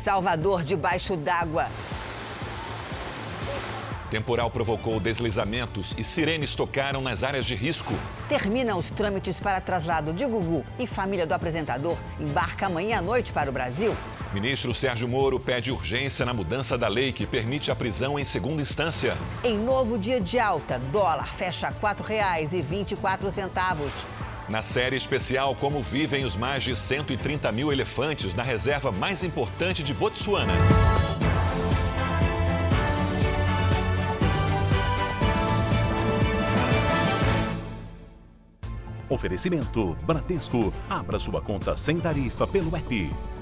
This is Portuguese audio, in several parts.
Salvador debaixo d'água. Temporal provocou deslizamentos e sirenes tocaram nas áreas de risco. Terminam os trâmites para traslado de Gugu e família do apresentador embarca amanhã à noite para o Brasil. Ministro Sérgio Moro pede urgência na mudança da lei que permite a prisão em segunda instância. Em novo dia de alta, dólar fecha R$ 4,24. Na série especial Como Vivem os mais de 130 mil elefantes na reserva mais importante de Botsuana. Oferecimento Bradesco. Abra sua conta sem tarifa pelo app.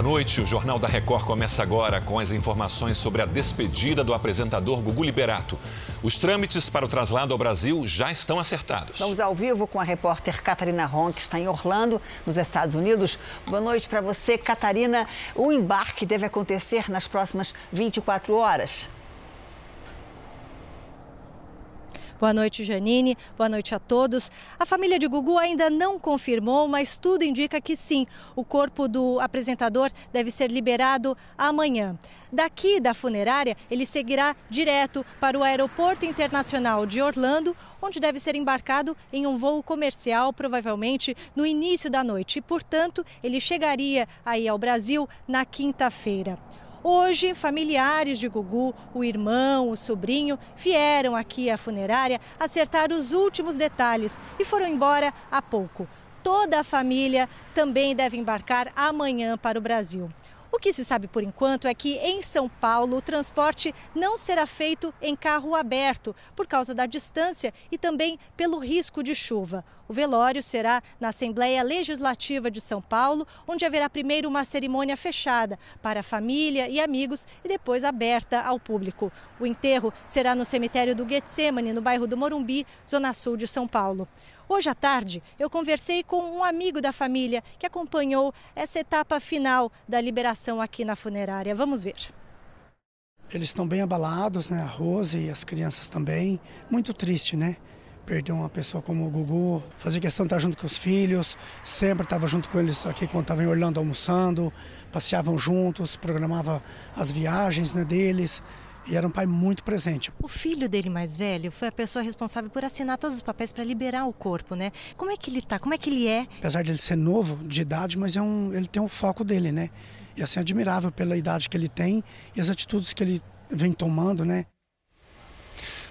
Boa noite. O Jornal da Record começa agora com as informações sobre a despedida do apresentador Gugu Liberato. Os trâmites para o traslado ao Brasil já estão acertados. Vamos ao vivo com a repórter Catarina Ron, que está em Orlando, nos Estados Unidos. Boa noite para você, Catarina. O embarque deve acontecer nas próximas 24 horas. Boa noite, Janine. Boa noite a todos. A família de Gugu ainda não confirmou, mas tudo indica que sim, o corpo do apresentador deve ser liberado amanhã. Daqui da funerária, ele seguirá direto para o Aeroporto Internacional de Orlando, onde deve ser embarcado em um voo comercial, provavelmente no início da noite. Portanto, ele chegaria aí ao Brasil na quinta-feira. Hoje, familiares de Gugu, o irmão, o sobrinho, vieram aqui à funerária acertar os últimos detalhes e foram embora há pouco. Toda a família também deve embarcar amanhã para o Brasil. O que se sabe por enquanto é que em São Paulo o transporte não será feito em carro aberto por causa da distância e também pelo risco de chuva. O velório será na Assembleia Legislativa de São Paulo, onde haverá primeiro uma cerimônia fechada para a família e amigos e depois aberta ao público. O enterro será no cemitério do Getsemane, no bairro do Morumbi, zona sul de São Paulo. Hoje à tarde, eu conversei com um amigo da família que acompanhou essa etapa final da liberação aqui na funerária. Vamos ver. Eles estão bem abalados, né? A Rose e as crianças também. Muito triste, né? Perder uma pessoa como o Gugu, fazer questão de estar junto com os filhos, sempre estava junto com eles aqui quando estava em Orlando almoçando, passeavam juntos, programava as viagens né, deles. E era um pai muito presente. O filho dele mais velho foi a pessoa responsável por assinar todos os papéis para liberar o corpo, né? Como é que ele tá? Como é que ele é? Apesar de ele ser novo de idade, mas é um, ele tem um foco dele, né? E assim, admirável pela idade que ele tem e as atitudes que ele vem tomando, né?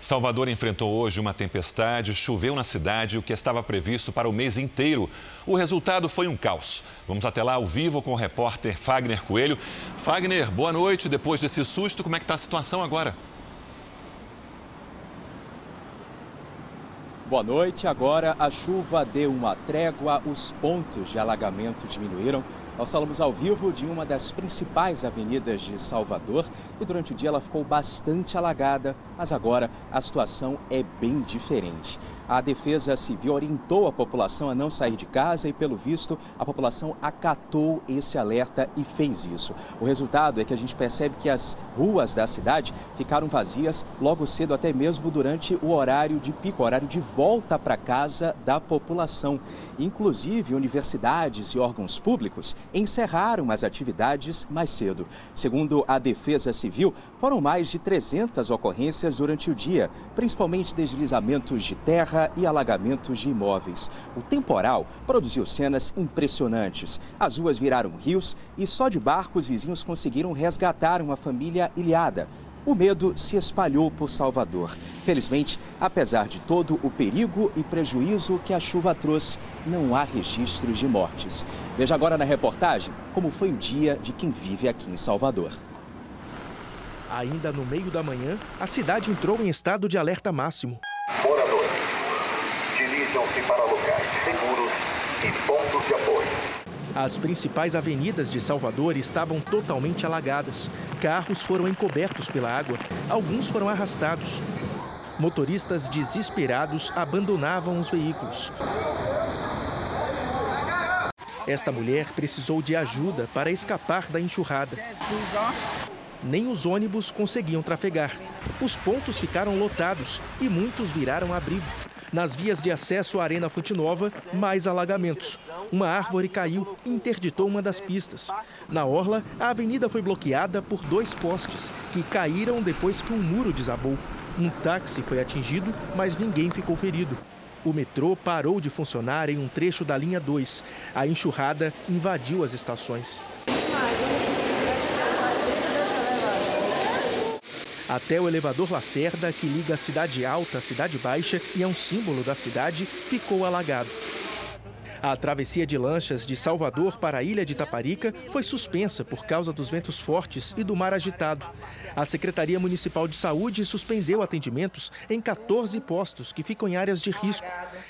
Salvador enfrentou hoje uma tempestade, choveu na cidade, o que estava previsto para o mês inteiro. O resultado foi um caos. Vamos até lá ao vivo com o repórter Fagner Coelho. Fagner, boa noite. Depois desse susto, como é que está a situação agora? Boa noite. Agora a chuva deu uma trégua, os pontos de alagamento diminuíram. Nós falamos ao vivo de uma das principais avenidas de Salvador e durante o dia ela ficou bastante alagada, mas agora a situação é bem diferente. A Defesa Civil orientou a população a não sair de casa e, pelo visto, a população acatou esse alerta e fez isso. O resultado é que a gente percebe que as ruas da cidade ficaram vazias logo cedo, até mesmo durante o horário de pico, horário de volta para casa da população. Inclusive, universidades e órgãos públicos encerraram as atividades mais cedo. Segundo a Defesa Civil, foram mais de 300 ocorrências durante o dia, principalmente deslizamentos de terra e alagamentos de imóveis. O temporal produziu cenas impressionantes. As ruas viraram rios e só de barco os vizinhos conseguiram resgatar uma família ilhada. O medo se espalhou por Salvador. Felizmente, apesar de todo o perigo e prejuízo que a chuva trouxe, não há registros de mortes. Veja agora na reportagem como foi o dia de quem vive aqui em Salvador. Ainda no meio da manhã, a cidade entrou em estado de alerta máximo. Moradores, dirijam-se para locais seguros e pontos de apoio. As principais avenidas de Salvador estavam totalmente alagadas. Carros foram encobertos pela água, alguns foram arrastados. Motoristas desesperados abandonavam os veículos. Esta mulher precisou de ajuda para escapar da enxurrada. Nem os ônibus conseguiam trafegar. Os pontos ficaram lotados e muitos viraram abrigo. Nas vias de acesso à Arena Fonte Nova, mais alagamentos. Uma árvore caiu e interditou uma das pistas. Na orla, a avenida foi bloqueada por dois postes, que caíram depois que um muro desabou. Um táxi foi atingido, mas ninguém ficou ferido. O metrô parou de funcionar em um trecho da linha 2. A enxurrada invadiu as estações. Até o elevador Lacerda, que liga a Cidade Alta à Cidade Baixa e é um símbolo da cidade, ficou alagado. A travessia de lanchas de Salvador para a ilha de Taparica foi suspensa por causa dos ventos fortes e do mar agitado. A Secretaria Municipal de Saúde suspendeu atendimentos em 14 postos que ficam em áreas de risco.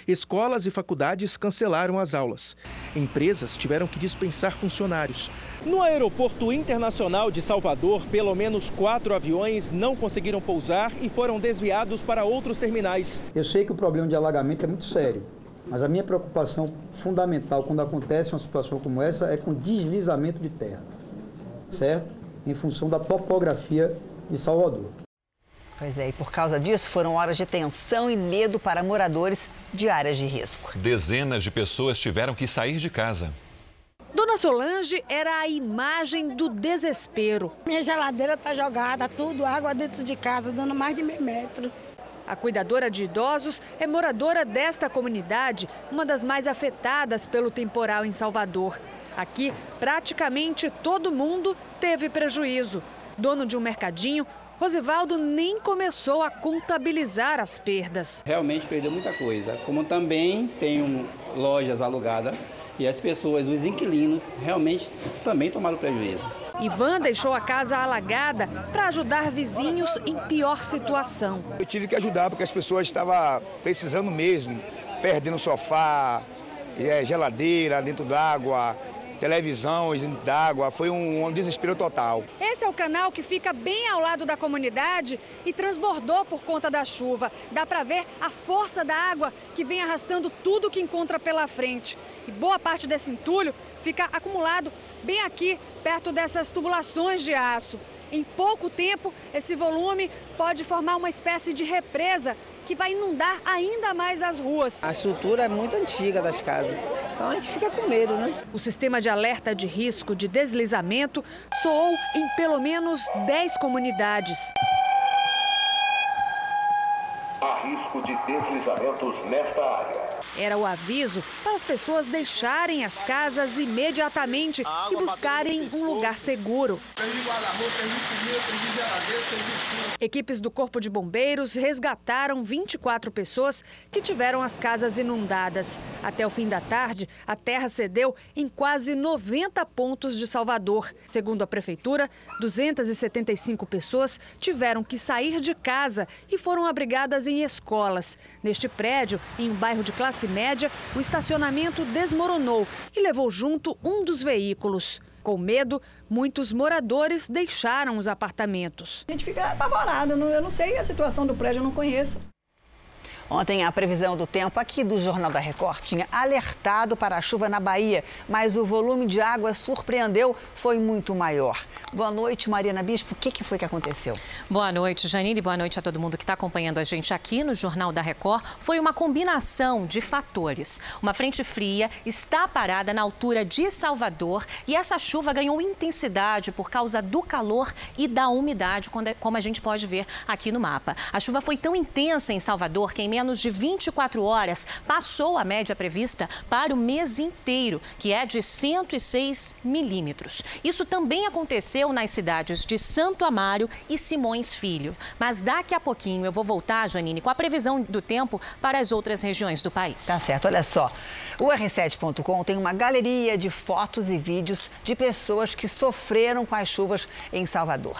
Escolas e faculdades cancelaram as aulas. Empresas tiveram que dispensar funcionários. No Aeroporto Internacional de Salvador, pelo menos quatro aviões não conseguiram pousar e foram desviados para outros terminais. Eu sei que o problema de alagamento é muito sério mas a minha preocupação fundamental quando acontece uma situação como essa é com deslizamento de terra, certo? Em função da topografia de Salvador. Pois é, e por causa disso foram horas de tensão e medo para moradores de áreas de risco. Dezenas de pessoas tiveram que sair de casa. Dona Solange era a imagem do desespero. Minha geladeira está jogada, tudo água dentro de casa, dando mais de meio metro. A cuidadora de idosos é moradora desta comunidade, uma das mais afetadas pelo temporal em Salvador. Aqui, praticamente todo mundo teve prejuízo. Dono de um mercadinho, Rosivaldo nem começou a contabilizar as perdas. Realmente perdeu muita coisa. Como também tem lojas alugadas e as pessoas, os inquilinos, realmente também tomaram prejuízo. Ivan deixou a casa alagada para ajudar vizinhos em pior situação. Eu tive que ajudar porque as pessoas estavam precisando mesmo, perdendo sofá, é, geladeira dentro d'água, televisão dentro d'água. Foi um, um desespero total. Esse é o canal que fica bem ao lado da comunidade e transbordou por conta da chuva. Dá para ver a força da água que vem arrastando tudo que encontra pela frente. E boa parte desse entulho fica acumulado bem aqui, perto dessas tubulações de aço. Em pouco tempo, esse volume pode formar uma espécie de represa que vai inundar ainda mais as ruas. A estrutura é muito antiga das casas, então a gente fica com medo, né? O sistema de alerta de risco de deslizamento soou em pelo menos 10 comunidades. Há risco de deslizamentos nesta área. Era o aviso para as pessoas deixarem as casas imediatamente e buscarem um lugar seguro. Equipes do Corpo de Bombeiros resgataram 24 pessoas que tiveram as casas inundadas. Até o fim da tarde, a terra cedeu em quase 90 pontos de Salvador. Segundo a Prefeitura, 275 pessoas tiveram que sair de casa e foram abrigadas em escolas. Neste prédio, em um bairro de classe média, o estacionamento desmoronou e levou junto um dos veículos. Com medo, muitos moradores deixaram os apartamentos. A gente fica apavorado, eu não sei a situação do prédio, eu não conheço. Ontem, a previsão do tempo aqui do Jornal da Record tinha alertado para a chuva na Bahia, mas o volume de água surpreendeu, foi muito maior. Boa noite, Mariana Bispo. O que, que foi que aconteceu? Boa noite, Janine. Boa noite a todo mundo que está acompanhando a gente aqui no Jornal da Record. Foi uma combinação de fatores. Uma frente fria está parada na altura de Salvador e essa chuva ganhou intensidade por causa do calor e da umidade, é, como a gente pode ver aqui no mapa. A chuva foi tão intensa em Salvador que em menos de 24 horas, passou a média prevista para o mês inteiro, que é de 106 milímetros. Isso também aconteceu nas cidades de Santo Amaro e Simões Filho. Mas daqui a pouquinho eu vou voltar, Janine, com a previsão do tempo para as outras regiões do país. Tá certo, olha só. O R7.com tem uma galeria de fotos e vídeos de pessoas que sofreram com as chuvas em Salvador.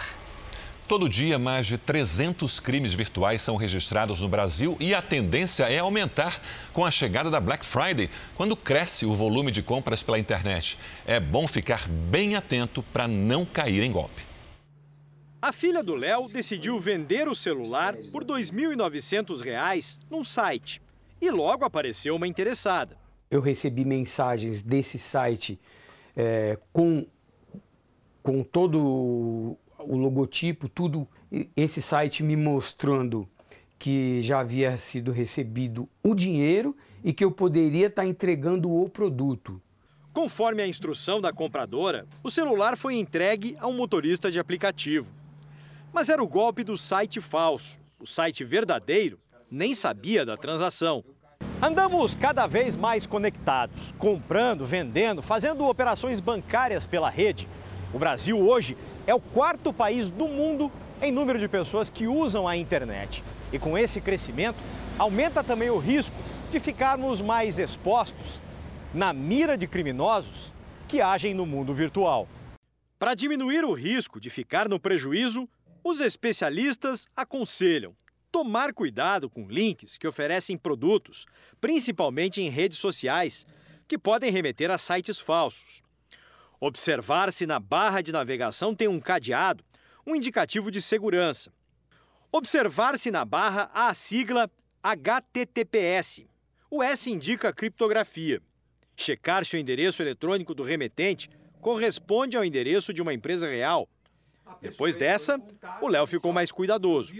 Todo dia, mais de 300 crimes virtuais são registrados no Brasil e a tendência é aumentar com a chegada da Black Friday, quando cresce o volume de compras pela internet. É bom ficar bem atento para não cair em golpe. A filha do Léo decidiu vender o celular por R$ 2.900 num site e logo apareceu uma interessada. Eu recebi mensagens desse site é, com, com todo o logotipo, tudo, esse site me mostrando que já havia sido recebido o dinheiro e que eu poderia estar entregando o produto. Conforme a instrução da compradora, o celular foi entregue a um motorista de aplicativo. Mas era o golpe do site falso. O site verdadeiro nem sabia da transação. Andamos cada vez mais conectados, comprando, vendendo, fazendo operações bancárias pela rede. O Brasil hoje é o quarto país do mundo em número de pessoas que usam a internet. E com esse crescimento, aumenta também o risco de ficarmos mais expostos na mira de criminosos que agem no mundo virtual. Para diminuir o risco de ficar no prejuízo, os especialistas aconselham tomar cuidado com links que oferecem produtos, principalmente em redes sociais, que podem remeter a sites falsos. Observar se na barra de navegação tem um cadeado, um indicativo de segurança. Observar se na barra há a sigla HTTPS. O S indica criptografia. Checar se o endereço eletrônico do remetente corresponde ao endereço de uma empresa real. Depois dessa, o Léo ficou mais cuidadoso.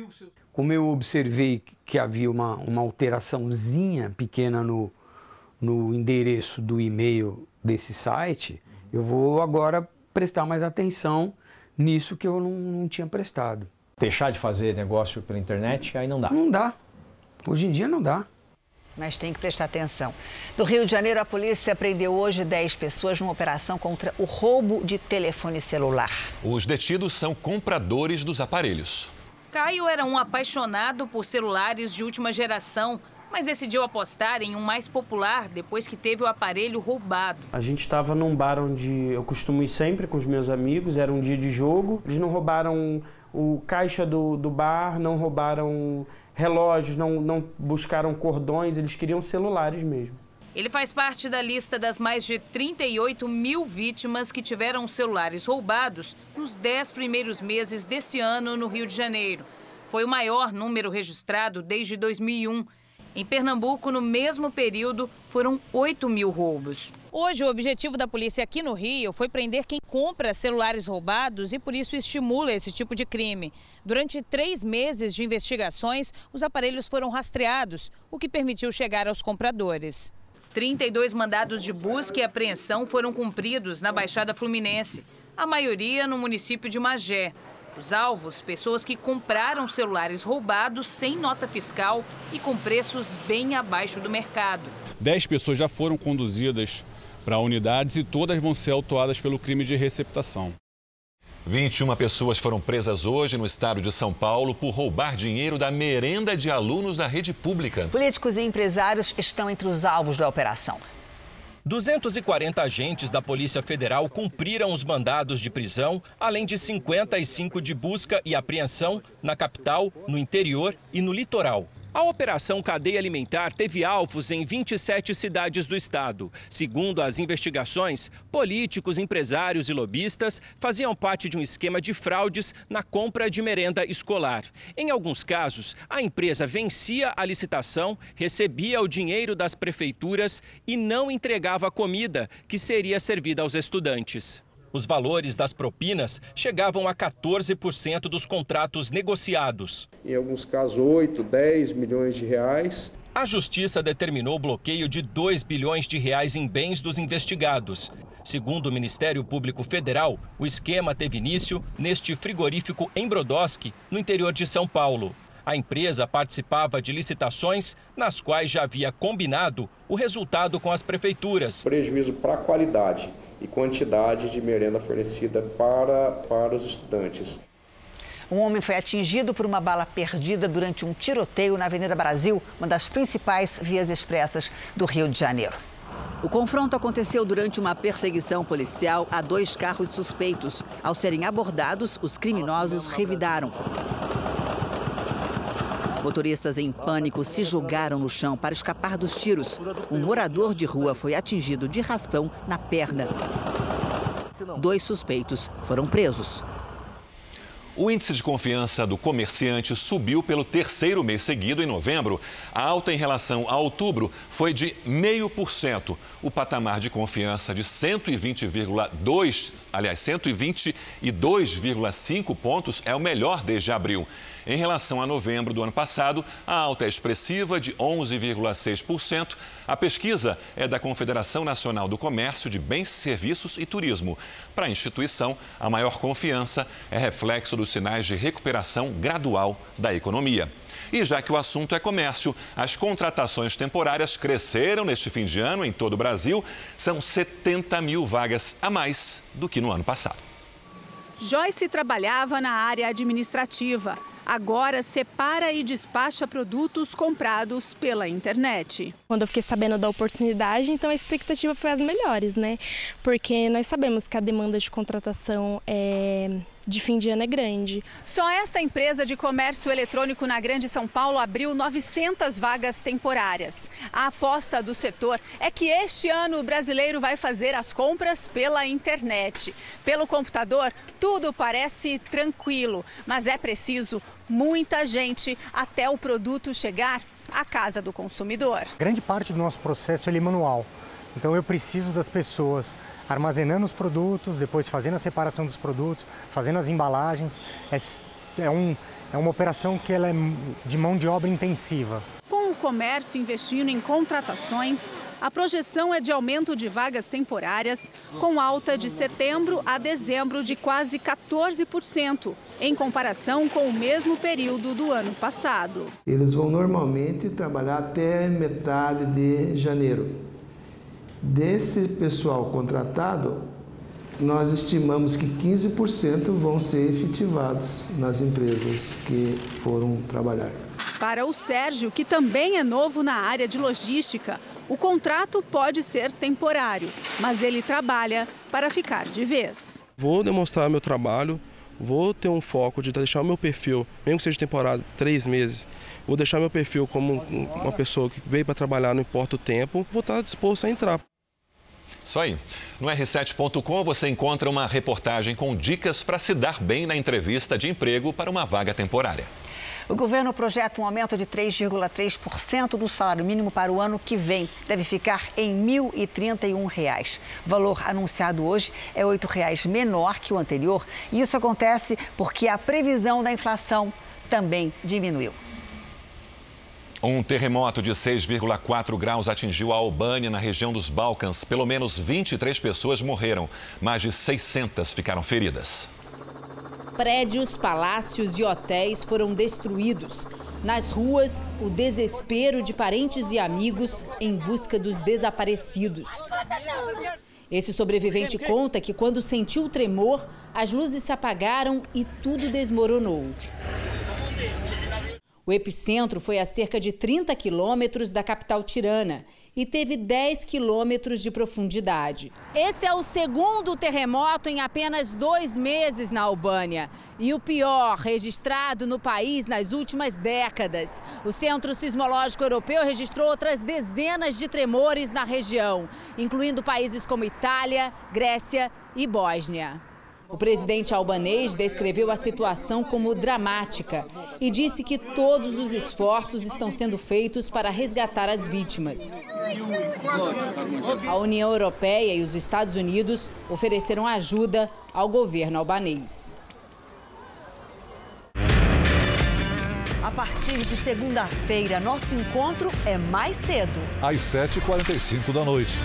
Como eu observei que havia uma, uma alteraçãozinha pequena no, no endereço do e-mail desse site, eu vou agora prestar mais atenção nisso que eu não, não tinha prestado. Deixar de fazer negócio pela internet, aí não dá. Não dá. Hoje em dia não dá. Mas tem que prestar atenção. Do Rio de Janeiro, a polícia prendeu hoje 10 pessoas numa operação contra o roubo de telefone celular. Os detidos são compradores dos aparelhos. Caio era um apaixonado por celulares de última geração, mas decidiu apostar em um mais popular depois que teve o aparelho roubado. A gente estava num bar onde eu costumo ir sempre com os meus amigos, era um dia de jogo. Eles não roubaram o caixa do, do bar, não roubaram relógios, não, não buscaram cordões, eles queriam celulares mesmo. Ele faz parte da lista das mais de 38 mil vítimas que tiveram celulares roubados nos 10 primeiros meses desse ano no Rio de Janeiro. Foi o maior número registrado desde 2001. Em Pernambuco, no mesmo período, foram 8 mil roubos. Hoje, o objetivo da polícia aqui no Rio foi prender quem compra celulares roubados e, por isso, estimula esse tipo de crime. Durante três meses de investigações, os aparelhos foram rastreados, o que permitiu chegar aos compradores. 32 mandados de busca e apreensão foram cumpridos na Baixada Fluminense, a maioria no município de Magé. Os alvos, pessoas que compraram celulares roubados sem nota fiscal e com preços bem abaixo do mercado. Dez pessoas já foram conduzidas para unidades e todas vão ser autuadas pelo crime de receptação. 21 pessoas foram presas hoje no estado de São Paulo por roubar dinheiro da merenda de alunos da rede pública. Políticos e empresários estão entre os alvos da operação. 240 agentes da Polícia Federal cumpriram os mandados de prisão, além de 55 de busca e apreensão na capital, no interior e no litoral. A Operação Cadeia Alimentar teve alvos em 27 cidades do estado. Segundo as investigações, políticos, empresários e lobistas faziam parte de um esquema de fraudes na compra de merenda escolar. Em alguns casos, a empresa vencia a licitação, recebia o dinheiro das prefeituras e não entregava a comida que seria servida aos estudantes. Os valores das propinas chegavam a 14% dos contratos negociados. Em alguns casos, 8, 10 milhões de reais. A justiça determinou o bloqueio de 2 bilhões de reais em bens dos investigados. Segundo o Ministério Público Federal, o esquema teve início neste frigorífico em Brodowski, no interior de São Paulo. A empresa participava de licitações nas quais já havia combinado o resultado com as prefeituras. Prejuízo para a qualidade e quantidade de merenda fornecida para, para os estudantes. Um homem foi atingido por uma bala perdida durante um tiroteio na Avenida Brasil, uma das principais vias expressas do Rio de Janeiro. O confronto aconteceu durante uma perseguição policial a dois carros suspeitos. Ao serem abordados, os criminosos revidaram. Motoristas em pânico se jogaram no chão para escapar dos tiros. Um morador de rua foi atingido de raspão na perna. Dois suspeitos foram presos. O índice de confiança do comerciante subiu pelo terceiro mês seguido em novembro. A alta em relação a outubro foi de 0,5%. O patamar de confiança de 120,2, aliás, 122,5 pontos é o melhor desde abril. Em relação a novembro do ano passado, a alta é expressiva de 11,6%. A pesquisa é da Confederação Nacional do Comércio de Bens, Serviços e Turismo. Para a instituição, a maior confiança é reflexo dos sinais de recuperação gradual da economia. E já que o assunto é comércio, as contratações temporárias cresceram neste fim de ano em todo o Brasil. São 70 mil vagas a mais do que no ano passado. Joyce trabalhava na área administrativa. Agora separa e despacha produtos comprados pela internet. Quando eu fiquei sabendo da oportunidade, então a expectativa foi as melhores, né? Porque nós sabemos que a demanda de contratação é de fim de ano é grande. Só esta empresa de comércio eletrônico na Grande São Paulo abriu 900 vagas temporárias. A aposta do setor é que este ano o brasileiro vai fazer as compras pela internet. Pelo computador, tudo parece tranquilo, mas é preciso muita gente até o produto chegar à casa do consumidor. Grande parte do nosso processo é manual. Então eu preciso das pessoas armazenando os produtos, depois fazendo a separação dos produtos, fazendo as embalagens. É, é, um, é uma operação que ela é de mão de obra intensiva. Com o comércio investindo em contratações, a projeção é de aumento de vagas temporárias, com alta de setembro a dezembro de quase 14%, em comparação com o mesmo período do ano passado. Eles vão normalmente trabalhar até metade de janeiro. Desse pessoal contratado, nós estimamos que 15% vão ser efetivados nas empresas que foram trabalhar. Para o Sérgio, que também é novo na área de logística, o contrato pode ser temporário, mas ele trabalha para ficar de vez. Vou demonstrar meu trabalho, vou ter um foco de deixar o meu perfil, mesmo que seja temporada, três meses, vou deixar meu perfil como uma pessoa que veio para trabalhar, não importa o tempo, vou estar disposto a entrar. Isso aí. No r7.com você encontra uma reportagem com dicas para se dar bem na entrevista de emprego para uma vaga temporária. O governo projeta um aumento de 3,3% do salário mínimo para o ano que vem. Deve ficar em R$ 1.031. O valor anunciado hoje é R$ 8,00 menor que o anterior. E isso acontece porque a previsão da inflação também diminuiu. Um terremoto de 6,4 graus atingiu a Albânia, na região dos Balcãs. Pelo menos 23 pessoas morreram, mais de 600 ficaram feridas. Prédios, palácios e hotéis foram destruídos. Nas ruas, o desespero de parentes e amigos em busca dos desaparecidos. Esse sobrevivente conta que quando sentiu o tremor, as luzes se apagaram e tudo desmoronou. O epicentro foi a cerca de 30 quilômetros da capital tirana e teve 10 quilômetros de profundidade. Esse é o segundo terremoto em apenas dois meses na Albânia e o pior registrado no país nas últimas décadas. O Centro Sismológico Europeu registrou outras dezenas de tremores na região, incluindo países como Itália, Grécia e Bósnia. O presidente albanês descreveu a situação como dramática e disse que todos os esforços estão sendo feitos para resgatar as vítimas. A União Europeia e os Estados Unidos ofereceram ajuda ao governo albanês. A partir de segunda-feira, nosso encontro é mais cedo. Às 7h45 da noite.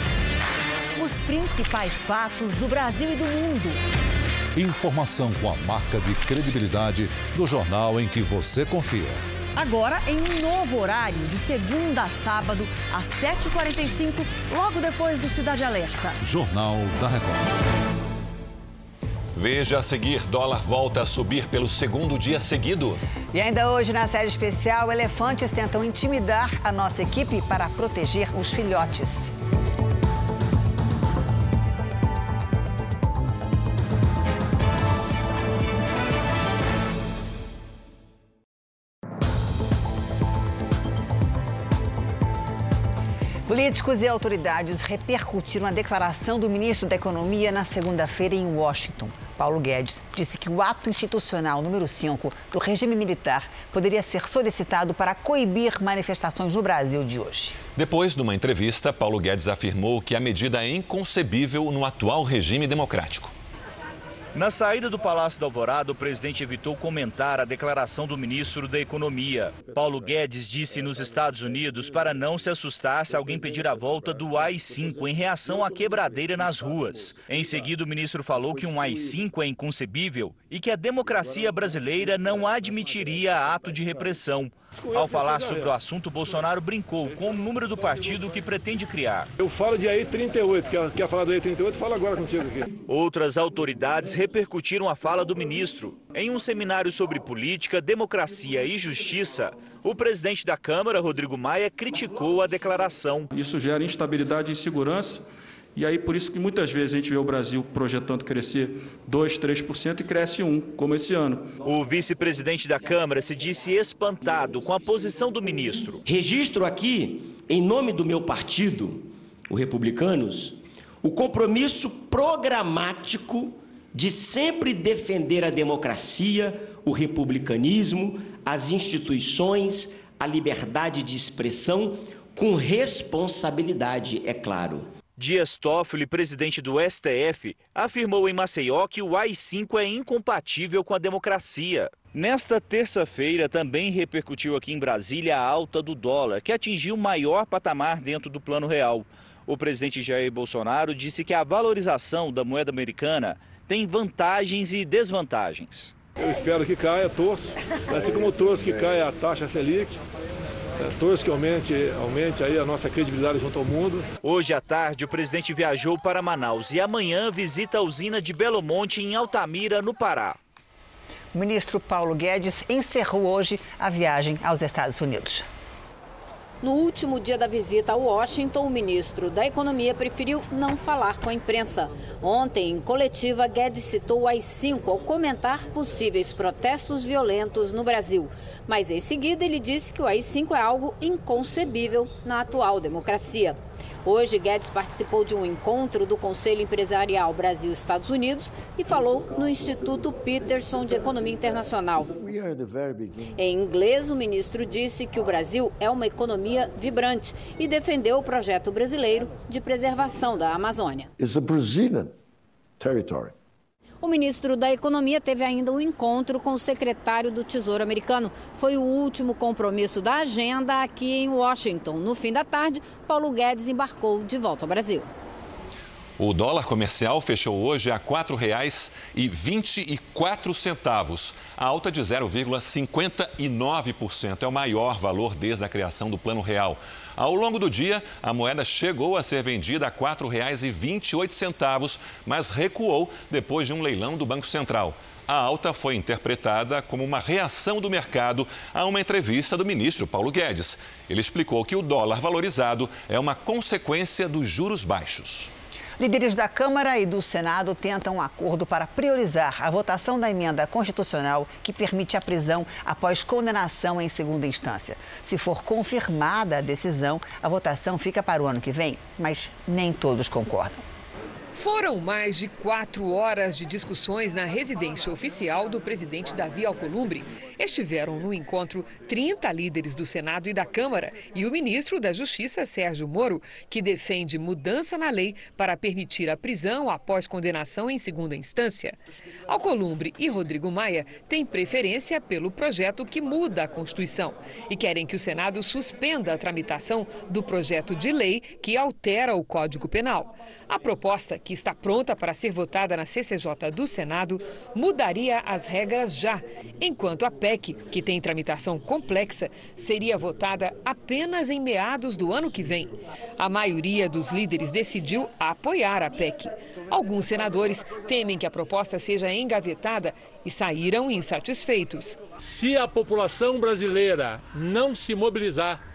Os principais fatos do Brasil e do mundo Informação com a marca de credibilidade do jornal em que você confia. Agora em um novo horário, de segunda a sábado, às 7h45, logo depois do Cidade Alerta. Jornal da Record. Veja a seguir: dólar volta a subir pelo segundo dia seguido. E ainda hoje, na série especial, elefantes tentam intimidar a nossa equipe para proteger os filhotes. Políticos e autoridades repercutiram a declaração do ministro da Economia na segunda-feira em Washington. Paulo Guedes disse que o ato institucional número 5 do regime militar poderia ser solicitado para coibir manifestações no Brasil de hoje. Depois de uma entrevista, Paulo Guedes afirmou que a medida é inconcebível no atual regime democrático. Na saída do Palácio da Alvorada, o presidente evitou comentar a declaração do ministro da Economia. Paulo Guedes disse nos Estados Unidos para não se assustar se alguém pedir a volta do AI-5 em reação à quebradeira nas ruas. Em seguida, o ministro falou que um AI-5 é inconcebível e que a democracia brasileira não admitiria ato de repressão. Ao falar sobre o assunto, Bolsonaro brincou com o número do partido que pretende criar. Eu falo de AI 38, quer, quer falar do AI 38? Fala agora contigo aqui. Outras autoridades repercutiram a fala do ministro. Em um seminário sobre política, democracia e justiça, o presidente da Câmara, Rodrigo Maia, criticou a declaração. Isso gera instabilidade e insegurança e aí por isso que muitas vezes a gente vê o Brasil projetando crescer 2, 3% e cresce 1, como esse ano. O vice-presidente da Câmara se disse espantado com a posição do ministro. Registro aqui, em nome do meu partido, o Republicanos, o compromisso programático de sempre defender a democracia, o republicanismo, as instituições, a liberdade de expressão, com responsabilidade, é claro. Dias Toffoli, presidente do STF, afirmou em Maceió que o AI-5 é incompatível com a democracia. Nesta terça-feira, também repercutiu aqui em Brasília a alta do dólar, que atingiu o maior patamar dentro do Plano Real. O presidente Jair Bolsonaro disse que a valorização da moeda americana tem vantagens e desvantagens. Eu espero que caia, torço, assim como torço que caia a taxa Selic, torço que aumente, aumente aí a nossa credibilidade junto ao mundo. Hoje à tarde, o presidente viajou para Manaus e amanhã visita a usina de Belo Monte, em Altamira, no Pará. O ministro Paulo Guedes encerrou hoje a viagem aos Estados Unidos. No último dia da visita a Washington, o ministro da Economia preferiu não falar com a imprensa. Ontem, em coletiva, Guedes citou o AI-5 ao comentar possíveis protestos violentos no Brasil. Mas em seguida ele disse que o AI-5 é algo inconcebível na atual democracia. Hoje, Guedes participou de um encontro do Conselho Empresarial Brasil-Estados Unidos e falou no Instituto Peterson de Economia Internacional. Em inglês, o ministro disse que o Brasil é uma economia vibrante e defendeu o projeto brasileiro de preservação da Amazônia. It's a Brazilian territory. O ministro da Economia teve ainda um encontro com o secretário do Tesouro americano. Foi o último compromisso da agenda aqui em Washington. No fim da tarde, Paulo Guedes embarcou de volta ao Brasil. O dólar comercial fechou hoje a R$ 4,24, alta de 0,59%. É o maior valor desde a criação do Plano Real. Ao longo do dia, a moeda chegou a ser vendida a R$ 4,28, mas recuou depois de um leilão do Banco Central. A alta foi interpretada como uma reação do mercado a uma entrevista do ministro Paulo Guedes. Ele explicou que o dólar valorizado é uma consequência dos juros baixos. Líderes da Câmara e do Senado tentam um acordo para priorizar a votação da emenda constitucional que permite a prisão após condenação em segunda instância. Se for confirmada a decisão, a votação fica para o ano que vem, mas nem todos concordam. Foram mais de quatro horas de discussões na residência oficial do presidente Davi Alcolumbre. Estiveram no encontro 30 líderes do Senado e da Câmara e o ministro da Justiça, Sérgio Moro, que defende mudança na lei para permitir a prisão após condenação em segunda instância. Alcolumbre e Rodrigo Maia têm preferência pelo projeto que muda a Constituição e querem que o Senado suspenda a tramitação do projeto de lei que altera o Código Penal. A proposta que está pronta para ser votada na CCJ do Senado, mudaria as regras já, enquanto a PEC, que tem tramitação complexa, seria votada apenas em meados do ano que vem. A maioria dos líderes decidiu apoiar a PEC. Alguns senadores temem que a proposta seja engavetada e saíram insatisfeitos. Se a população brasileira não se mobilizar,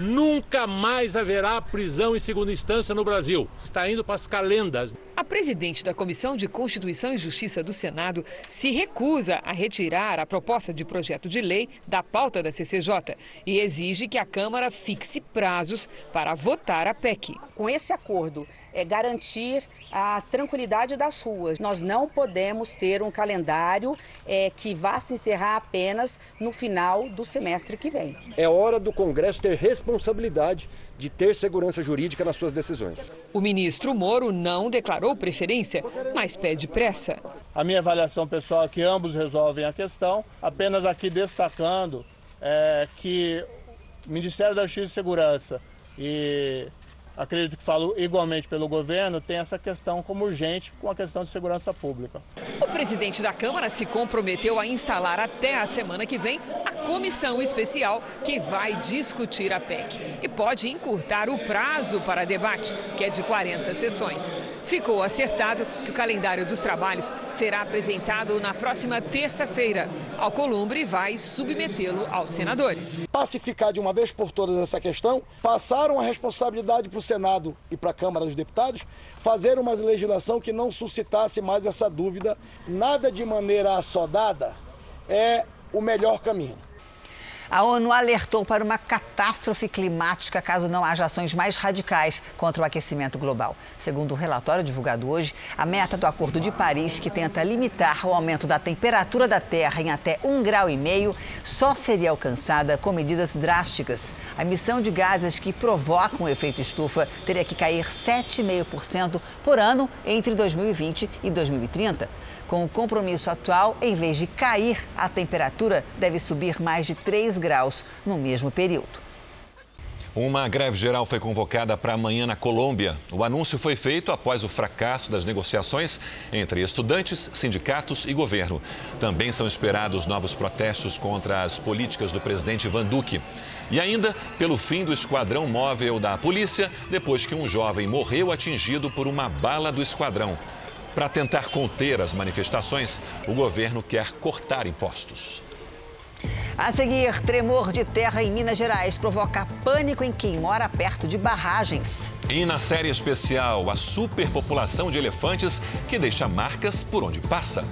Nunca mais haverá prisão em segunda instância no Brasil. Está indo para as calendas. A presidente da Comissão de Constituição e Justiça do Senado se recusa a retirar a proposta de projeto de lei da pauta da CCJ e exige que a Câmara fixe prazos para votar a PEC. Com esse acordo, é garantir a tranquilidade das ruas. Nós não podemos ter um calendário é, que vá se encerrar apenas no final do semestre que vem. É hora do Congresso ter responsabilidade de ter segurança jurídica nas suas decisões. O ministro Moro não declarou preferência, mas pede pressa. A minha avaliação pessoal é que ambos resolvem a questão, apenas aqui destacando é, que o Ministério da Justiça e Segurança e acredito que falo igualmente pelo governo, tem essa questão como urgente com a questão de segurança pública. O presidente da Câmara se comprometeu a instalar até a semana que vem a comissão especial que vai discutir a PEC e pode encurtar o prazo para debate, que é de 40 sessões. Ficou acertado que o calendário dos trabalhos será apresentado na próxima terça-feira. Alcolumbre vai submetê-lo aos senadores. Pacificar de uma vez por todas essa questão, passaram a responsabilidade para o Senado e para a Câmara dos Deputados, fazer uma legislação que não suscitasse mais essa dúvida. Nada de maneira assodada é o melhor caminho. A ONU alertou para uma catástrofe climática caso não haja ações mais radicais contra o aquecimento global. Segundo o um relatório divulgado hoje, a meta do Acordo de Paris, que tenta limitar o aumento da temperatura da Terra em até um grau e meio, só seria alcançada com medidas drásticas. A emissão de gases que provocam o efeito estufa teria que cair 7,5% por ano entre 2020 e 2030. Com o compromisso atual, em vez de cair, a temperatura deve subir mais de 3 graus no mesmo período. Uma greve geral foi convocada para amanhã na Colômbia. O anúncio foi feito após o fracasso das negociações entre estudantes, sindicatos e governo. Também são esperados novos protestos contra as políticas do presidente Van Duque. E ainda pelo fim do esquadrão móvel da polícia, depois que um jovem morreu atingido por uma bala do esquadrão. Para tentar conter as manifestações, o governo quer cortar impostos. A seguir, tremor de terra em Minas Gerais provoca pânico em quem mora perto de barragens. E na série especial, a superpopulação de elefantes que deixa marcas por onde passa.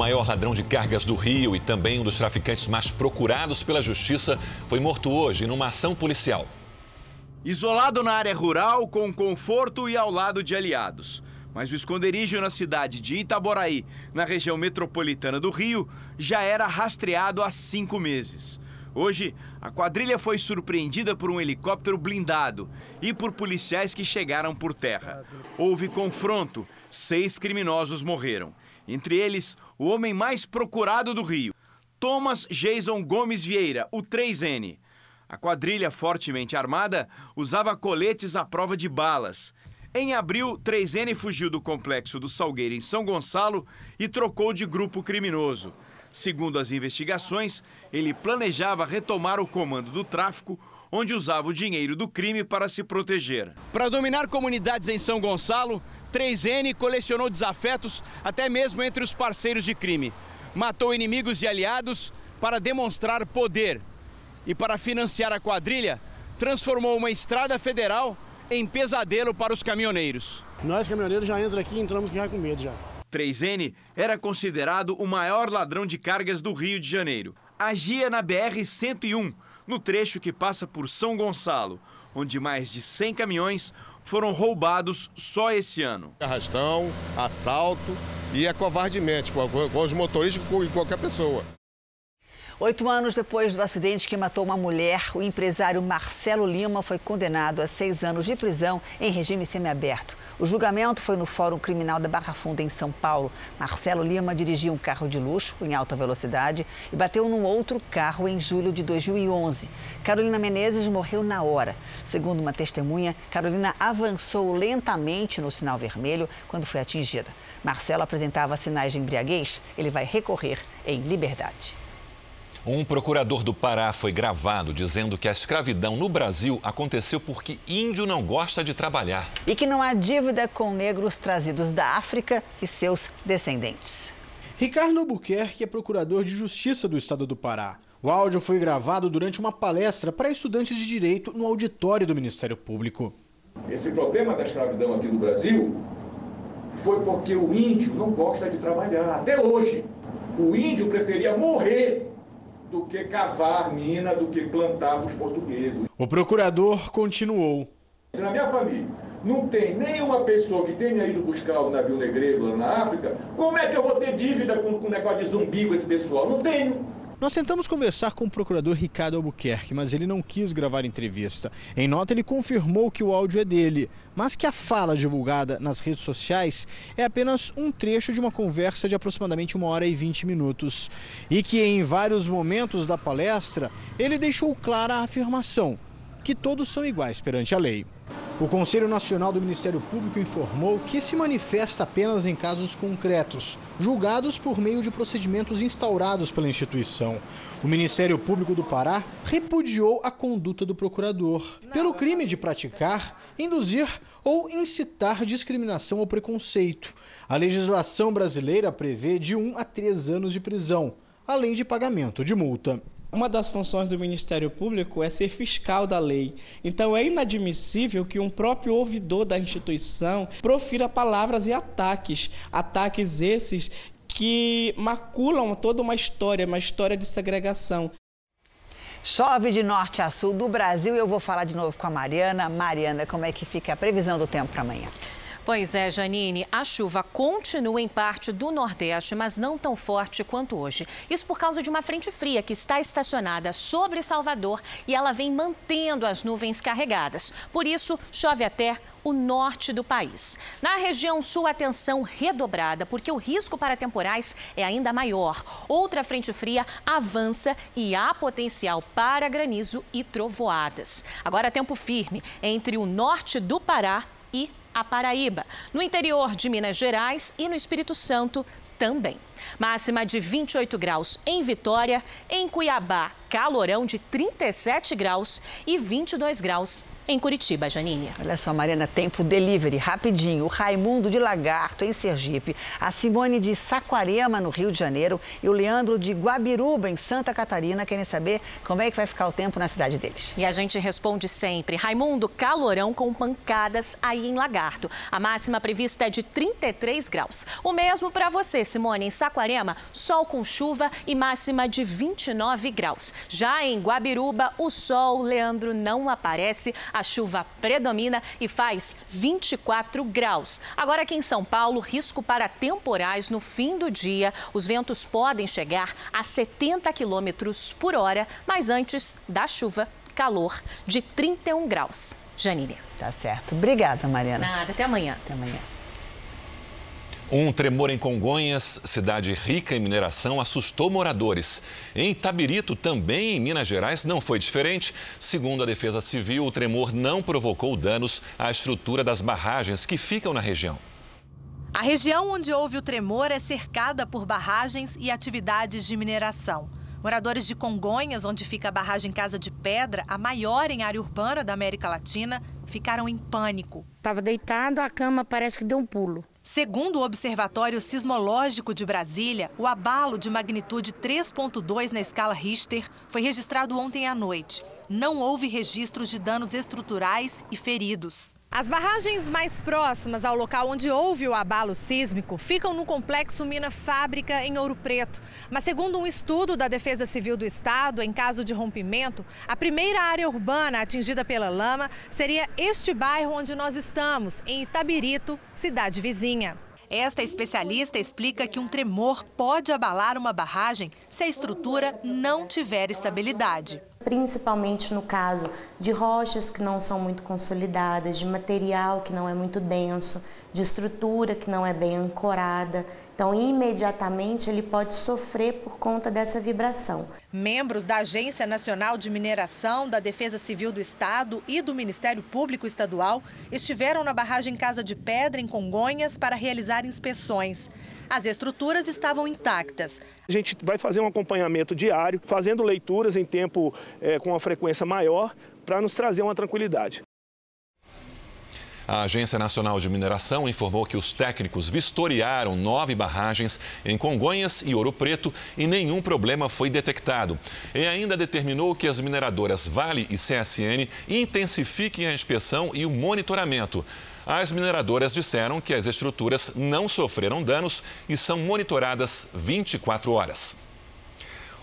Maior ladrão de cargas do Rio e também um dos traficantes mais procurados pela justiça, foi morto hoje numa ação policial. Isolado na área rural, com conforto e ao lado de aliados. Mas o esconderijo na cidade de Itaboraí, na região metropolitana do Rio, já era rastreado há cinco meses. Hoje, a quadrilha foi surpreendida por um helicóptero blindado e por policiais que chegaram por terra. Houve confronto, seis criminosos morreram. Entre eles, o homem mais procurado do Rio, Thomas Jason Gomes Vieira, o 3N. A quadrilha fortemente armada usava coletes à prova de balas. Em abril, 3N fugiu do complexo do Salgueiro em São Gonçalo e trocou de grupo criminoso. Segundo as investigações, ele planejava retomar o comando do tráfico, onde usava o dinheiro do crime para se proteger. Para dominar comunidades em São Gonçalo, 3N colecionou desafetos até mesmo entre os parceiros de crime. Matou inimigos e aliados para demonstrar poder. E para financiar a quadrilha, transformou uma estrada federal em pesadelo para os caminhoneiros. Nós, caminhoneiros, já entramos aqui e entramos já com medo já. 3N era considerado o maior ladrão de cargas do Rio de Janeiro. Agia na BR-101, no trecho que passa por São Gonçalo, onde mais de 100 caminhões foram roubados só esse ano. Arrastão, assalto e é covardemente com, os motoristas e qualquer pessoa. Oito anos depois do acidente que matou uma mulher, o empresário Marcelo Lima foi condenado a seis anos de prisão em regime semiaberto. O julgamento foi no Fórum Criminal da Barra Funda, em São Paulo. Marcelo Lima dirigia um carro de luxo em alta velocidade e bateu num outro carro em julho de 2011. Carolina Menezes morreu na hora. Segundo uma testemunha, Carolina avançou lentamente no sinal vermelho quando foi atingida. Marcelo apresentava sinais de embriaguez. Ele vai recorrer em liberdade. Um procurador do Pará foi gravado dizendo que a escravidão no Brasil aconteceu porque índio não gosta de trabalhar. E que não há dívida com negros trazidos da África e seus descendentes. Ricardo Albuquerque é procurador de Justiça do Estado do Pará. O áudio foi gravado durante uma palestra para estudantes de direito no auditório do Ministério Público. Esse problema da escravidão aqui no Brasil foi porque o índio não gosta de trabalhar. Até hoje, o índio preferia morrer do que cavar mina, do que plantar os portugueses. O procurador continuou. Na minha família não tem nenhuma pessoa que tenha ido buscar o navio negreiro lá na África, como é que eu vou ter dívida com o negócio de zumbi com esse pessoal? Não tenho. Nós tentamos conversar com o procurador Ricardo Albuquerque, mas ele não quis gravar entrevista. Em nota, ele confirmou que o áudio é dele, mas que a fala divulgada nas redes sociais é apenas um trecho de uma conversa de aproximadamente uma hora e vinte minutos. E que em vários momentos da palestra ele deixou clara a afirmação que todos são iguais perante a lei. O Conselho Nacional do Ministério Público informou que se manifesta apenas em casos concretos, julgados por meio de procedimentos instaurados pela instituição. O Ministério Público do Pará repudiou a conduta do procurador pelo crime de praticar, induzir ou incitar discriminação ou preconceito. A legislação brasileira prevê de 1 a 3 anos de prisão, além de pagamento de multa. Uma das funções do Ministério Público é ser fiscal da lei. Então é inadmissível que um próprio ouvidor da instituição profira palavras e ataques, ataques esses que maculam toda uma história, uma história de segregação. Chove de norte a sul do Brasil e eu vou falar de novo com a Mariana. Mariana, como é que fica a previsão do tempo para amanhã? Pois é, Janine, a chuva continua em parte do Nordeste, mas não tão forte quanto hoje. Isso por causa de uma frente fria que está estacionada sobre Salvador e ela vem mantendo as nuvens carregadas. Por isso, chove até o norte do país. Na região sul, atenção redobrada, porque o risco para temporais é ainda maior. Outra frente fria avança e há potencial para granizo e trovoadas. Agora, tempo firme entre o norte do Pará e a Paraíba. No interior de Minas Gerais e no Espírito Santo também. Máxima de 28 graus em Vitória, em Cuiabá, calorão de 37 graus e 22 graus em Curitiba, Janine. Olha só, Mariana, tempo delivery, rapidinho. O Raimundo de Lagarto, em Sergipe, a Simone de Saquarema, no Rio de Janeiro, e o Leandro de Guabiruba, em Santa Catarina, querem saber como é que vai ficar o tempo na cidade deles. E a gente responde sempre. Raimundo, calorão com pancadas aí em Lagarto. A máxima prevista é de 33 graus. O mesmo para você, Simone, em Saquarema, sol com chuva e máxima de 29 graus. Já em Guabiruba, o sol, Leandro, não aparece. A chuva predomina e faz 24 graus. Agora aqui em São Paulo, risco para temporais no fim do dia. Os ventos podem chegar a 70 quilômetros por hora, mas antes da chuva, calor de 31 graus. Janine. Tá certo. Obrigada, Mariana. Nada, até amanhã. Até amanhã. Um tremor em Congonhas, cidade rica em mineração, assustou moradores. Em Itabirito, também em Minas Gerais, não foi diferente. Segundo a Defesa Civil, o tremor não provocou danos à estrutura das barragens que ficam na região. A região onde houve o tremor é cercada por barragens e atividades de mineração. Moradores de Congonhas, onde fica a barragem Casa de Pedra, a maior em área urbana da América Latina, ficaram em pânico. Estava deitado, a cama parece que deu um pulo. Segundo o Observatório Sismológico de Brasília, o abalo de magnitude 3.2 na escala Richter foi registrado ontem à noite. Não houve registros de danos estruturais e feridos. As barragens mais próximas ao local onde houve o abalo sísmico ficam no complexo Mina Fábrica em Ouro Preto. Mas, segundo um estudo da Defesa Civil do Estado, em caso de rompimento, a primeira área urbana atingida pela lama seria este bairro onde nós estamos, em Itabirito, cidade vizinha. Esta especialista explica que um tremor pode abalar uma barragem se a estrutura não tiver estabilidade. Principalmente no caso de rochas que não são muito consolidadas, de material que não é muito denso, de estrutura que não é bem ancorada. Então, imediatamente ele pode sofrer por conta dessa vibração. Membros da Agência Nacional de Mineração, da Defesa Civil do Estado e do Ministério Público Estadual estiveram na barragem Casa de Pedra, em Congonhas, para realizar inspeções. As estruturas estavam intactas. A gente vai fazer um acompanhamento diário, fazendo leituras em tempo é, com uma frequência maior, para nos trazer uma tranquilidade. A Agência Nacional de Mineração informou que os técnicos vistoriaram nove barragens em Congonhas e Ouro Preto e nenhum problema foi detectado. E ainda determinou que as mineradoras Vale e CSN intensifiquem a inspeção e o monitoramento. As mineradoras disseram que as estruturas não sofreram danos e são monitoradas 24 horas.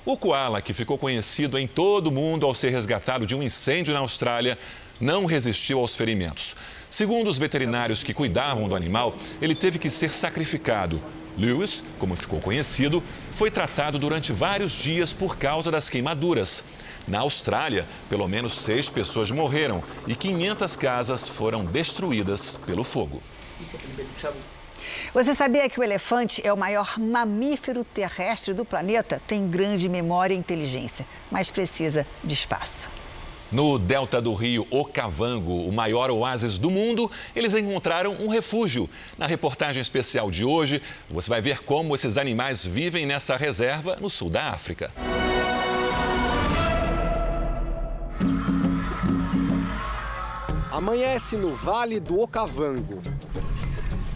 O koala, que ficou conhecido em todo o mundo ao ser resgatado de um incêndio na Austrália, não resistiu aos ferimentos. Segundo os veterinários que cuidavam do animal, ele teve que ser sacrificado. Lewis, como ficou conhecido, foi tratado durante vários dias por causa das queimaduras. Na Austrália, pelo menos seis pessoas morreram e 500 casas foram destruídas pelo fogo. Você sabia que o elefante é o maior mamífero terrestre do planeta? Tem grande memória e inteligência, mas precisa de espaço. No delta do rio Okavango, o maior oásis do mundo, eles encontraram um refúgio. Na reportagem especial de hoje, você vai ver como esses animais vivem nessa reserva no sul da África. Amanhece no Vale do Okavango.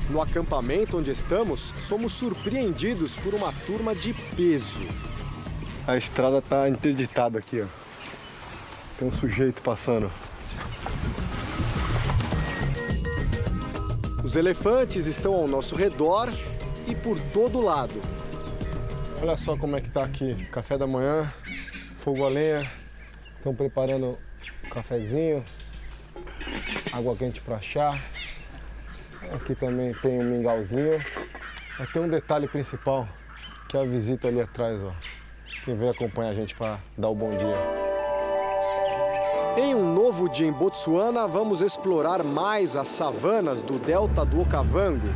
No acampamento onde estamos, somos surpreendidos por uma turma de peso. A estrada está interditada aqui, ó. Tem um sujeito passando. Os elefantes estão ao nosso redor e por todo lado. Olha só como é que tá aqui. Café da manhã, fogo a lenha. Estão preparando um cafezinho, água quente para chá. Aqui também tem um mingauzinho. Mas tem um detalhe principal, que é a visita ali atrás, ó. Quem veio acompanhar a gente para dar o bom dia. Em um novo dia em Botsuana, vamos explorar mais as savanas do delta do Okavango.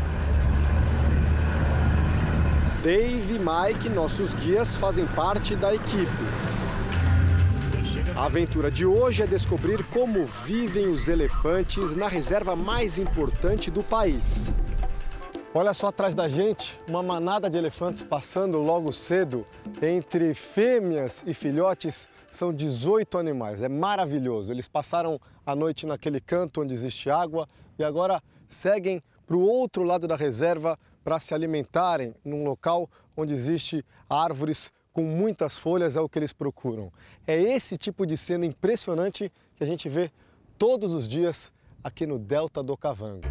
Dave e Mike, nossos guias, fazem parte da equipe. A aventura de hoje é descobrir como vivem os elefantes na reserva mais importante do país. Olha só atrás da gente, uma manada de elefantes passando logo cedo entre fêmeas e filhotes são 18 animais, é maravilhoso. Eles passaram a noite naquele canto onde existe água e agora seguem para o outro lado da reserva para se alimentarem num local onde existe árvores com muitas folhas, é o que eles procuram. É esse tipo de cena impressionante que a gente vê todos os dias aqui no Delta do Cavango.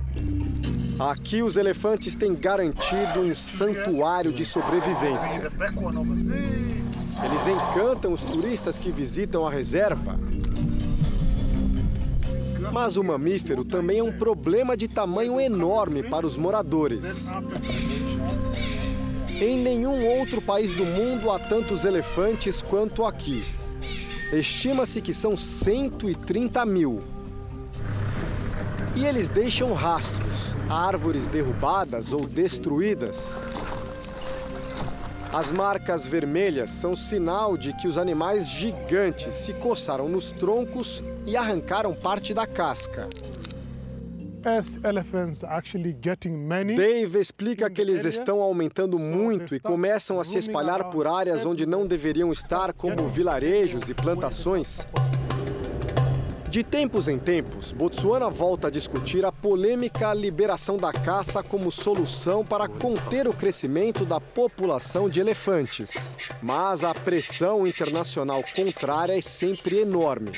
Aqui os elefantes têm garantido um santuário de sobrevivência. Eles encantam os turistas que visitam a reserva. Mas o mamífero também é um problema de tamanho enorme para os moradores. Em nenhum outro país do mundo há tantos elefantes quanto aqui. Estima-se que são 130 mil. E eles deixam rastros, árvores derrubadas ou destruídas. As marcas vermelhas são sinal de que os animais gigantes se coçaram nos troncos e arrancaram parte da casca. Dave explica que eles estão aumentando muito e começam a se espalhar por áreas onde não deveriam estar, como vilarejos e plantações. De tempos em tempos, Botsuana volta a discutir a polêmica liberação da caça como solução para conter o crescimento da população de elefantes. Mas a pressão internacional contrária é sempre enorme.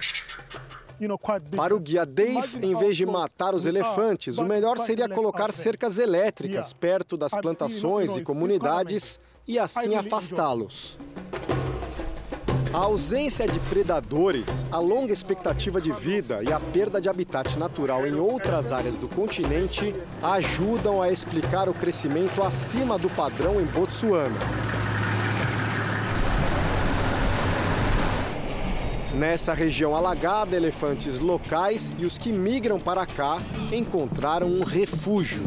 Para o guia Dave, em vez de matar os elefantes, o melhor seria colocar cercas elétricas perto das plantações e comunidades e assim afastá-los. A ausência de predadores, a longa expectativa de vida e a perda de habitat natural em outras áreas do continente ajudam a explicar o crescimento acima do padrão em Botsuana. Nessa região alagada, elefantes locais e os que migram para cá encontraram um refúgio.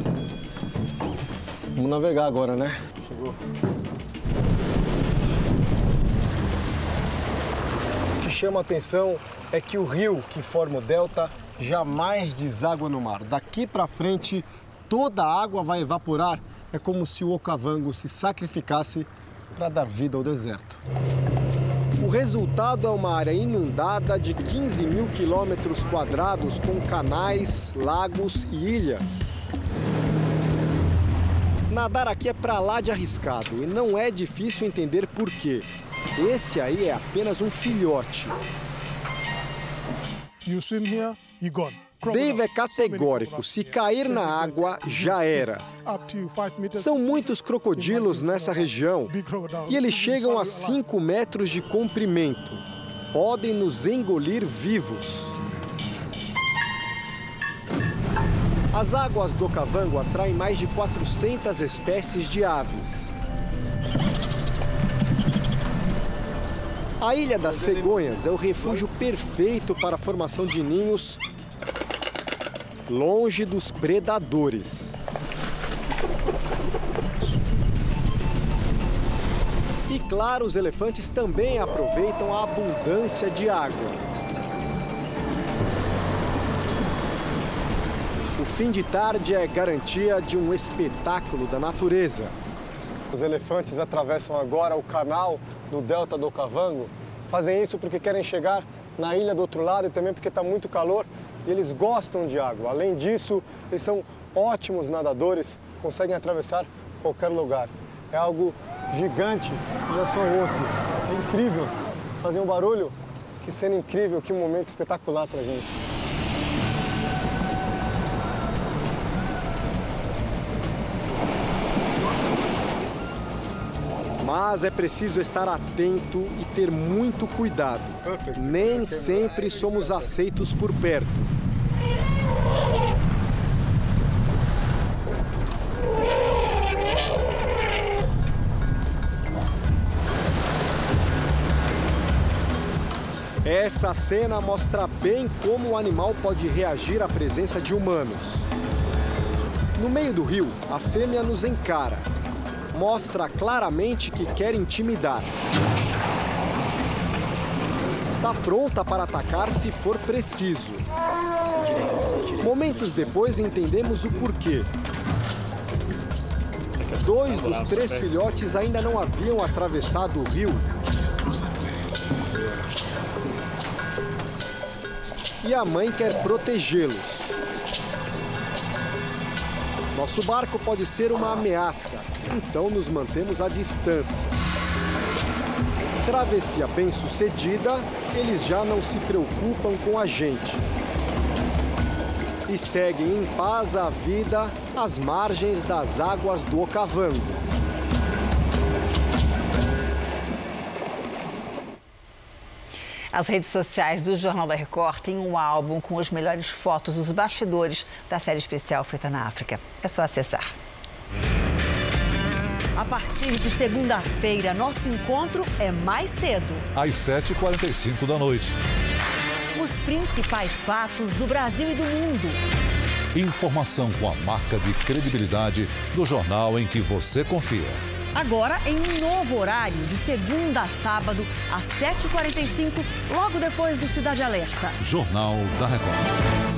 Vamos navegar agora, né? Chegou. chama a atenção é que o rio que forma o delta jamais deságua no mar. Daqui para frente, toda a água vai evaporar É como se o Okavango se sacrificasse para dar vida ao deserto. O resultado é uma área inundada de 15 mil quilômetros quadrados com canais, lagos e ilhas. Nadar aqui é para lá de arriscado e não é difícil entender por quê. Esse aí é apenas um filhote. You swim here, you gone. Dave é categórico: se cair na água, já era. São muitos crocodilos nessa região e eles chegam a 5 metros de comprimento. Podem nos engolir vivos. As águas do Okavango atraem mais de 400 espécies de aves. A Ilha das Cegonhas é o refúgio perfeito para a formação de ninhos longe dos predadores. E claro, os elefantes também aproveitam a abundância de água. O fim de tarde é garantia de um espetáculo da natureza. Os elefantes atravessam agora o canal do Delta do Okavango. Fazem isso porque querem chegar na ilha do outro lado e também porque está muito calor e eles gostam de água. Além disso, eles são ótimos nadadores, conseguem atravessar qualquer lugar. É algo gigante, olha só o outro. É incrível. Fazer um barulho, que cena incrível, que momento espetacular para a gente. Mas é preciso estar atento e ter muito cuidado. Nem sempre somos aceitos por perto. Essa cena mostra bem como o animal pode reagir à presença de humanos. No meio do rio, a fêmea nos encara. Mostra claramente que quer intimidar. Está pronta para atacar se for preciso. Momentos depois entendemos o porquê. Dois dos três filhotes ainda não haviam atravessado o rio e a mãe quer protegê-los. Nosso barco pode ser uma ameaça, então nos mantemos à distância. Travessia bem sucedida, eles já não se preocupam com a gente. E seguem em paz a vida às margens das águas do Okavango. As redes sociais do Jornal da Record têm um álbum com as melhores fotos dos bastidores da série especial feita na África. É só acessar. A partir de segunda-feira, nosso encontro é mais cedo. Às 7h45 da noite. Os principais fatos do Brasil e do mundo. Informação com a marca de credibilidade do jornal em que você confia. Agora em um novo horário, de segunda a sábado, às 7h45, logo depois do Cidade Alerta. Jornal da Record.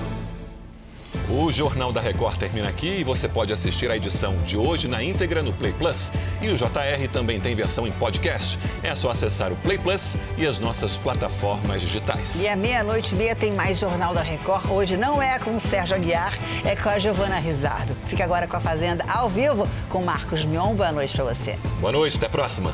O Jornal da Record termina aqui e você pode assistir a edição de hoje na íntegra no Play Plus. E o JR também tem versão em podcast. É só acessar o Play Plus e as nossas plataformas digitais. E à meia-noite e meia tem mais Jornal da Record. Hoje não é com o Sérgio Aguiar, é com a Giovana Rizardo. Fica agora com a Fazenda ao vivo com Marcos Mion. Boa noite para você. Boa noite, até a próxima.